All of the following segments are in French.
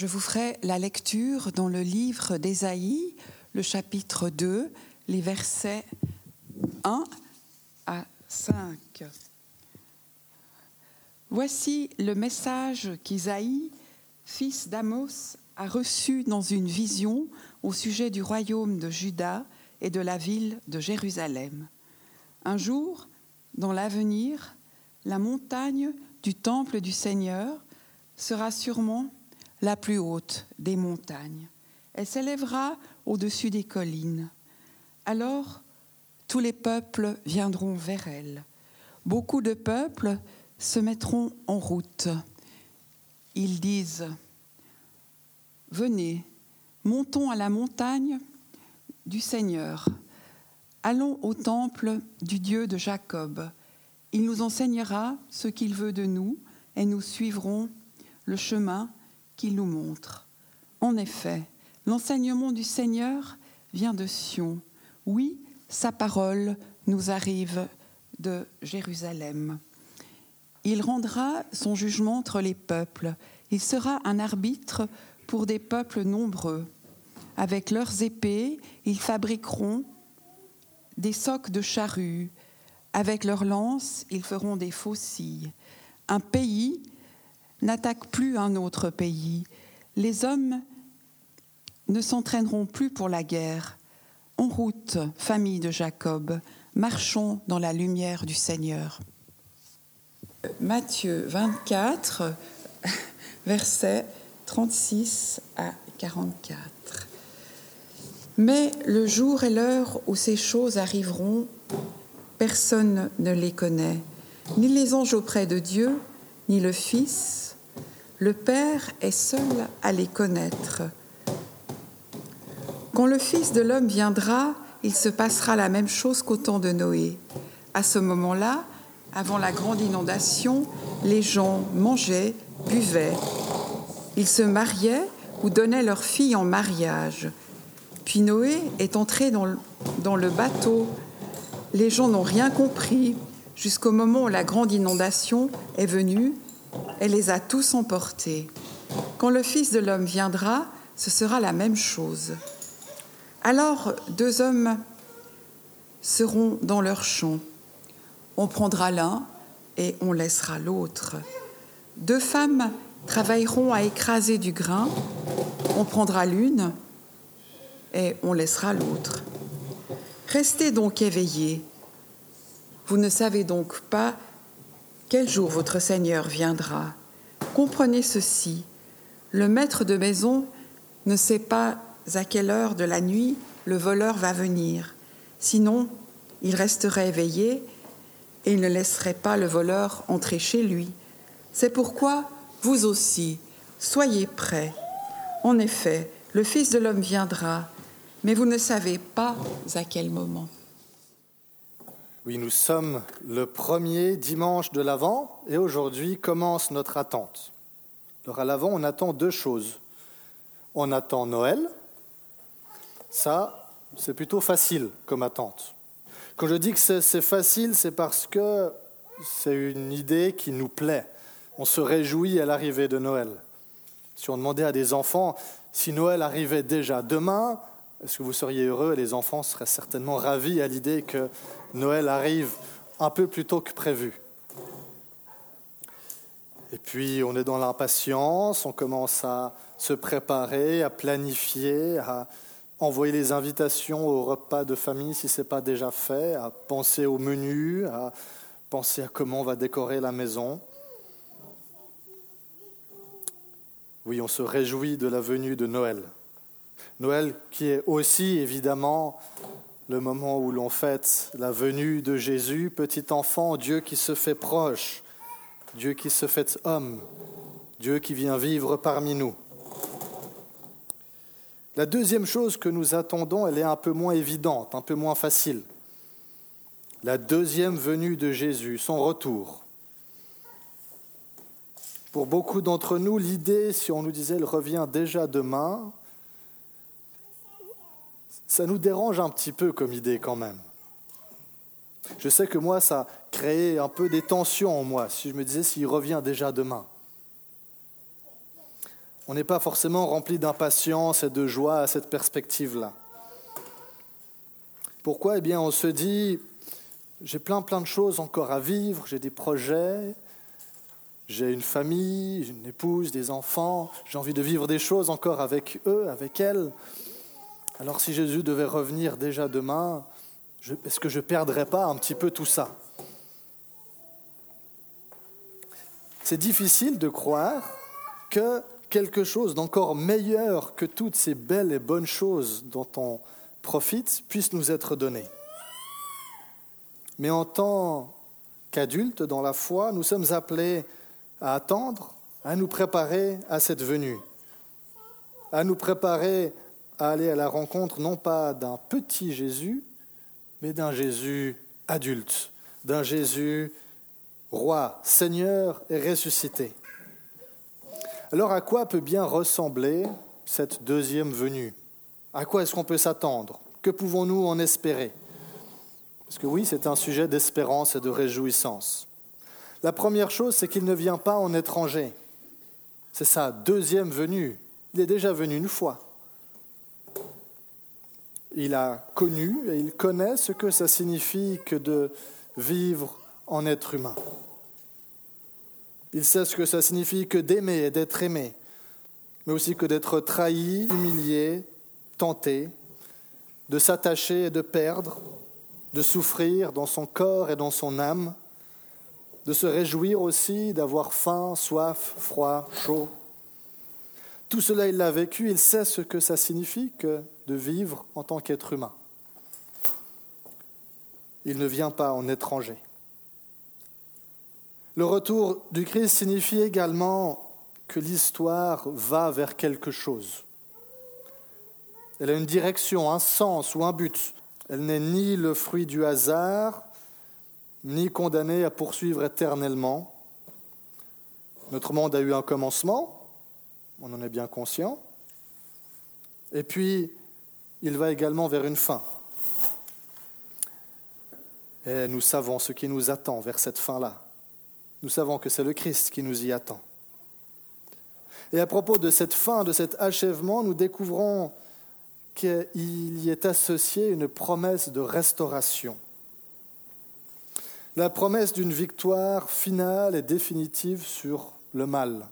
Je vous ferai la lecture dans le livre d'Ésaïe, le chapitre 2, les versets 1 à 5. Voici le message qu'Isaïe, fils d'Amos, a reçu dans une vision au sujet du royaume de Juda et de la ville de Jérusalem. Un jour, dans l'avenir, la montagne du temple du Seigneur sera sûrement la plus haute des montagnes. Elle s'élèvera au-dessus des collines. Alors, tous les peuples viendront vers elle. Beaucoup de peuples se mettront en route. Ils disent, Venez, montons à la montagne du Seigneur. Allons au temple du Dieu de Jacob. Il nous enseignera ce qu'il veut de nous et nous suivrons le chemin qu'il nous montre. En effet, l'enseignement du Seigneur vient de Sion. Oui, sa parole nous arrive de Jérusalem. Il rendra son jugement entre les peuples. Il sera un arbitre pour des peuples nombreux. Avec leurs épées, ils fabriqueront des socs de charrues. Avec leurs lances, ils feront des faucilles. Un pays n'attaque plus un autre pays. Les hommes ne s'entraîneront plus pour la guerre. En route, famille de Jacob, marchons dans la lumière du Seigneur. Matthieu 24, versets 36 à 44. Mais le jour et l'heure où ces choses arriveront, personne ne les connaît, ni les anges auprès de Dieu, ni le Fils. Le Père est seul à les connaître. Quand le Fils de l'homme viendra, il se passera la même chose qu'au temps de Noé. À ce moment-là, avant la grande inondation, les gens mangeaient, buvaient, ils se mariaient ou donnaient leurs filles en mariage. Puis Noé est entré dans le, bateau. Les gens n'ont rien compris jusqu'au moment où la grande inondation est venue. Elle les a tous emportés. Quand le Fils de l'homme viendra, ce sera la même chose. Alors deux hommes seront dans leur champ. On prendra l'un et on laissera l'autre. Deux femmes travailleront à écraser du grain, on prendra l'une et on laissera l'autre. Restez donc éveillés. Vous ne savez donc pas quel jour votre Seigneur viendra? Comprenez ceci. Le maître de maison ne sait pas à quelle heure de la nuit le voleur va venir. Sinon, il resterait éveillé et il ne laisserait pas le voleur entrer chez lui. C'est pourquoi vous aussi, soyez prêts. En effet, le Fils de l'homme viendra, mais vous ne savez pas à quel moment. Oui, nous sommes le premier dimanche de l'Avent et aujourd'hui commence notre attente. Alors à l'Avent, on attend deux choses. On attend Noël. Ça, c'est plutôt facile comme attente. Quand je dis que c'est facile, c'est parce que c'est une idée qui nous plaît. On se réjouit à l'arrivée de Noël. Si on demandait à des enfants si Noël arrivait déjà demain, est-ce que vous seriez heureux Les enfants seraient certainement ravis à l'idée que Noël arrive un peu plus tôt que prévu. Et puis on est dans l'impatience, on commence à se préparer, à planifier, à envoyer les invitations au repas de famille si ce n'est pas déjà fait, à penser au menu, à penser à comment on va décorer la maison. Oui, on se réjouit de la venue de Noël. Noël qui est aussi évidemment le moment où l'on fête la venue de Jésus, petit enfant, Dieu qui se fait proche, Dieu qui se fait homme, Dieu qui vient vivre parmi nous. La deuxième chose que nous attendons, elle est un peu moins évidente, un peu moins facile. La deuxième venue de Jésus, son retour. Pour beaucoup d'entre nous, l'idée, si on nous disait elle revient déjà demain, ça nous dérange un petit peu comme idée quand même. Je sais que moi, ça créait un peu des tensions en moi, si je me disais s'il revient déjà demain. On n'est pas forcément rempli d'impatience et de joie à cette perspective-là. Pourquoi? Eh bien, on se dit, j'ai plein plein de choses encore à vivre, j'ai des projets, j'ai une famille, une épouse, des enfants, j'ai envie de vivre des choses encore avec eux, avec elles. Alors si Jésus devait revenir déjà demain, est-ce que je ne perdrais pas un petit peu tout ça? C'est difficile de croire que quelque chose d'encore meilleur que toutes ces belles et bonnes choses dont on profite puisse nous être donné. Mais en tant qu'adultes dans la foi, nous sommes appelés à attendre, à nous préparer à cette venue, à nous préparer à aller à la rencontre non pas d'un petit Jésus, mais d'un Jésus adulte, d'un Jésus roi, Seigneur et ressuscité. Alors à quoi peut bien ressembler cette deuxième venue? À quoi est-ce qu'on peut s'attendre? Que pouvons-nous en espérer? Parce que oui, c'est un sujet d'espérance et de réjouissance. La première chose, c'est qu'il ne vient pas en étranger. C'est sa deuxième venue. Il est déjà venu une fois. Il a connu et il connaît ce que ça signifie que de vivre en être humain. Il sait ce que ça signifie que d'aimer et d'être aimé, mais aussi que d'être trahi, humilié, tenté, de s'attacher et de perdre, de souffrir dans son corps et dans son âme, de se réjouir aussi d'avoir faim, soif, froid, chaud. Tout cela, il l'a vécu, il sait ce que ça signifie que de vivre en tant qu'être humain. Il ne vient pas en étranger. Le retour du Christ signifie également que l'histoire va vers quelque chose. Elle a une direction, un sens ou un but. Elle n'est ni le fruit du hasard, ni condamnée à poursuivre éternellement. Notre monde a eu un commencement, on en est bien conscient, et puis il va également vers une fin. Et nous savons ce qui nous attend vers cette fin-là. Nous savons que c'est le Christ qui nous y attend. Et à propos de cette fin, de cet achèvement, nous découvrons qu'il y est associé une promesse de restauration. La promesse d'une victoire finale et définitive sur le mal.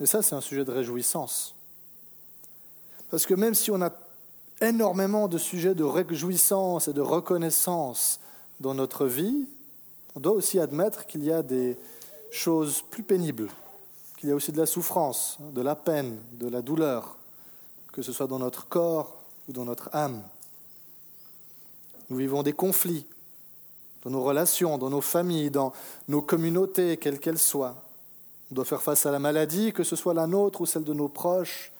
Et ça, c'est un sujet de réjouissance. Parce que même si on a énormément de sujets de réjouissance et de reconnaissance dans notre vie, on doit aussi admettre qu'il y a des choses plus pénibles, qu'il y a aussi de la souffrance, de la peine, de la douleur, que ce soit dans notre corps ou dans notre âme. Nous vivons des conflits dans nos relations, dans nos familles, dans nos communautés, quelles qu'elles soient. On doit faire face à la maladie, que ce soit la nôtre ou celle de nos proches,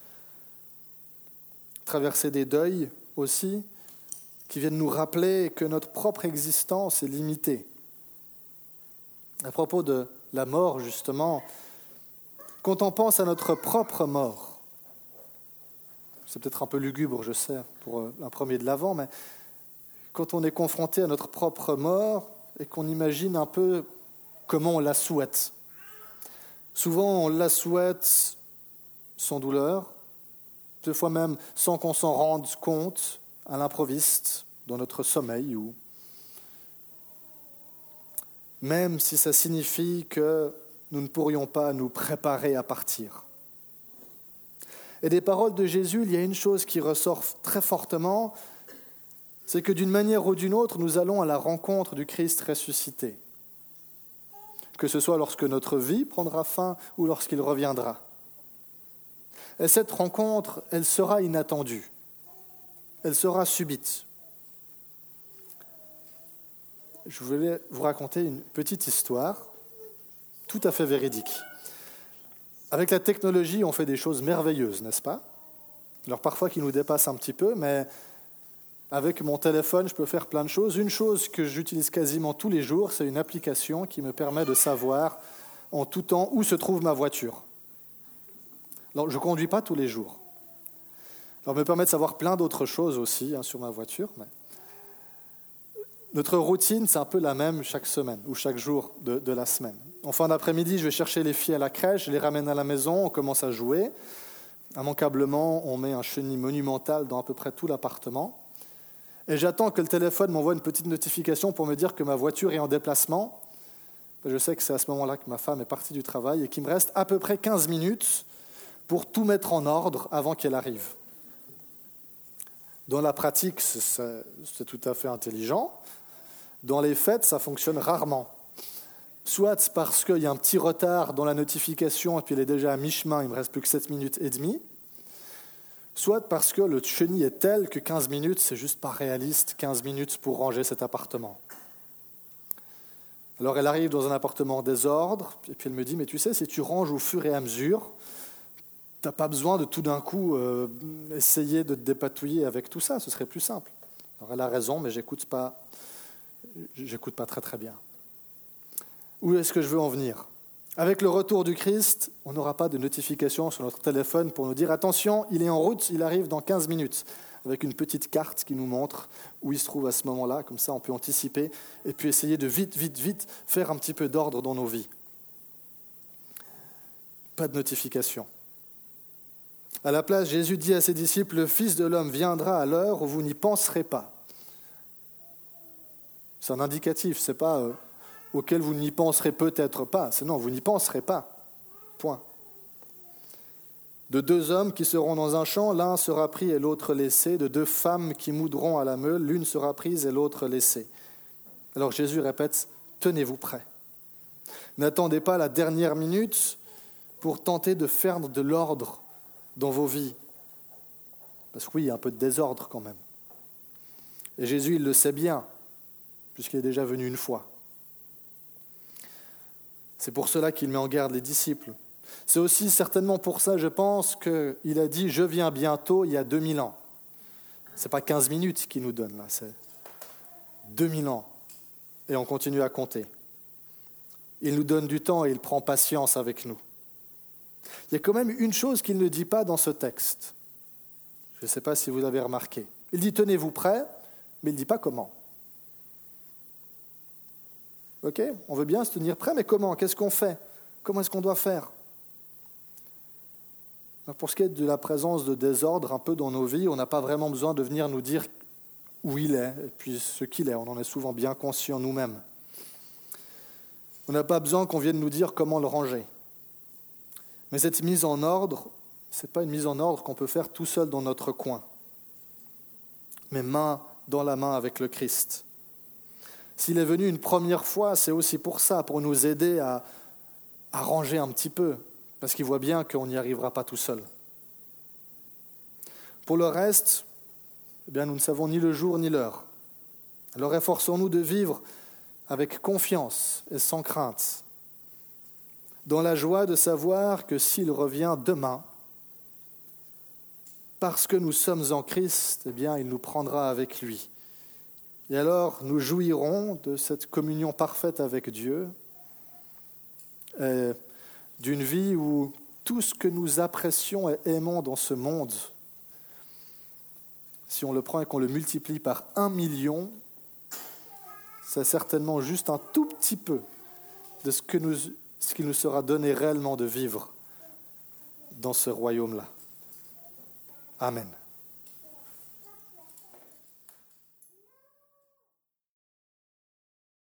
traverser des deuils aussi, qui viennent nous rappeler que notre propre existence est limitée. À propos de la mort, justement, quand on pense à notre propre mort, c'est peut-être un peu lugubre, je sais, pour euh, un premier de l'avant, mais quand on est confronté à notre propre mort et qu'on imagine un peu comment on la souhaite. Souvent, on la souhaite sans douleur, deux fois même sans qu'on s'en rende compte, à l'improviste, dans notre sommeil ou même si ça signifie que nous ne pourrions pas nous préparer à partir. Et des paroles de Jésus, il y a une chose qui ressort très fortement, c'est que d'une manière ou d'une autre, nous allons à la rencontre du Christ ressuscité, que ce soit lorsque notre vie prendra fin ou lorsqu'il reviendra. Et cette rencontre, elle sera inattendue, elle sera subite je voulais vous raconter une petite histoire tout à fait véridique. Avec la technologie, on fait des choses merveilleuses, n'est-ce pas? Alors parfois qui nous dépasse un petit peu, mais avec mon téléphone, je peux faire plein de choses. Une chose que j'utilise quasiment tous les jours, c'est une application qui me permet de savoir en tout temps où se trouve ma voiture. Je ne conduis pas tous les jours. Alors, me permet de savoir plein d'autres choses aussi hein, sur ma voiture. Notre routine, c'est un peu la même chaque semaine ou chaque jour de, de la semaine. En fin d'après-midi, je vais chercher les filles à la crèche, je les ramène à la maison, on commence à jouer. Immanquablement, on met un chenil monumental dans à peu près tout l'appartement. Et j'attends que le téléphone m'envoie une petite notification pour me dire que ma voiture est en déplacement. Je sais que c'est à ce moment-là que ma femme est partie du travail et qu'il me reste à peu près 15 minutes pour tout mettre en ordre avant qu'elle arrive. Dans la pratique, c'est tout à fait intelligent. Dans les faits, ça fonctionne rarement. Soit parce qu'il y a un petit retard dans la notification et puis elle est déjà à mi-chemin, il me reste plus que 7 minutes et demie. Soit parce que le chenil est tel que 15 minutes, c'est juste pas réaliste, 15 minutes pour ranger cet appartement. Alors elle arrive dans un appartement en désordre, et puis elle me dit, mais tu sais, si tu ranges au fur et à mesure, tu n'as pas besoin de tout d'un coup euh, essayer de te dépatouiller avec tout ça, ce serait plus simple. Elle a raison, mais j'écoute pas, j'écoute pas très très bien. Où est-ce que je veux en venir? Avec le retour du Christ, on n'aura pas de notification sur notre téléphone pour nous dire attention, il est en route, il arrive dans 15 minutes, avec une petite carte qui nous montre où il se trouve à ce moment-là, comme ça on peut anticiper et puis essayer de vite, vite, vite faire un petit peu d'ordre dans nos vies. Pas de notification. À la place, Jésus dit à ses disciples, le Fils de l'homme viendra à l'heure où vous n'y penserez pas. C'est un indicatif, c'est pas euh, auquel vous n'y penserez peut-être pas. C'est non, vous n'y penserez pas. Point. De deux hommes qui seront dans un champ, l'un sera pris et l'autre laissé. De deux femmes qui moudront à la meule, l'une sera prise et l'autre laissée. Alors Jésus répète, tenez-vous prêts. N'attendez pas la dernière minute pour tenter de faire de l'ordre dans vos vies. Parce que oui, il y a un peu de désordre quand même. Et Jésus, il le sait bien, puisqu'il est déjà venu une fois. C'est pour cela qu'il met en garde les disciples. C'est aussi certainement pour ça, je pense, qu'il a dit Je viens bientôt il y a 2000 ans. Ce n'est pas 15 minutes qu'il nous donne là, c'est 2000 ans. Et on continue à compter. Il nous donne du temps et il prend patience avec nous. Il y a quand même une chose qu'il ne dit pas dans ce texte. Je ne sais pas si vous avez remarqué. Il dit tenez-vous prêts, mais il ne dit pas comment. Ok On veut bien se tenir prêt, mais comment? Qu'est-ce qu'on fait? Comment est-ce qu'on doit faire? Pour ce qui est de la présence de désordre un peu dans nos vies, on n'a pas vraiment besoin de venir nous dire où il est et puis ce qu'il est. On en est souvent bien conscient nous-mêmes. On n'a pas besoin qu'on vienne nous dire comment le ranger. Mais cette mise en ordre, ce n'est pas une mise en ordre qu'on peut faire tout seul dans notre coin, mais main dans la main avec le Christ. S'il est venu une première fois, c'est aussi pour ça, pour nous aider à, ranger un petit peu, parce qu'il voit bien qu'on n'y arrivera pas tout seul. Pour le reste, eh bien, nous ne savons ni le jour ni l'heure. Alors efforçons-nous de vivre avec confiance et sans crainte, dans la joie de savoir que s'il revient demain, parce que nous sommes en Christ, eh bien, il nous prendra avec lui. Et alors, nous jouirons de cette communion parfaite avec Dieu, d'une vie où tout ce que nous apprécions et aimons dans ce monde, si on le prend et qu'on le multiplie par un million, c'est certainement juste un tout petit peu de ce que nous ce qu'il nous sera donné réellement de vivre dans ce royaume-là. Amen.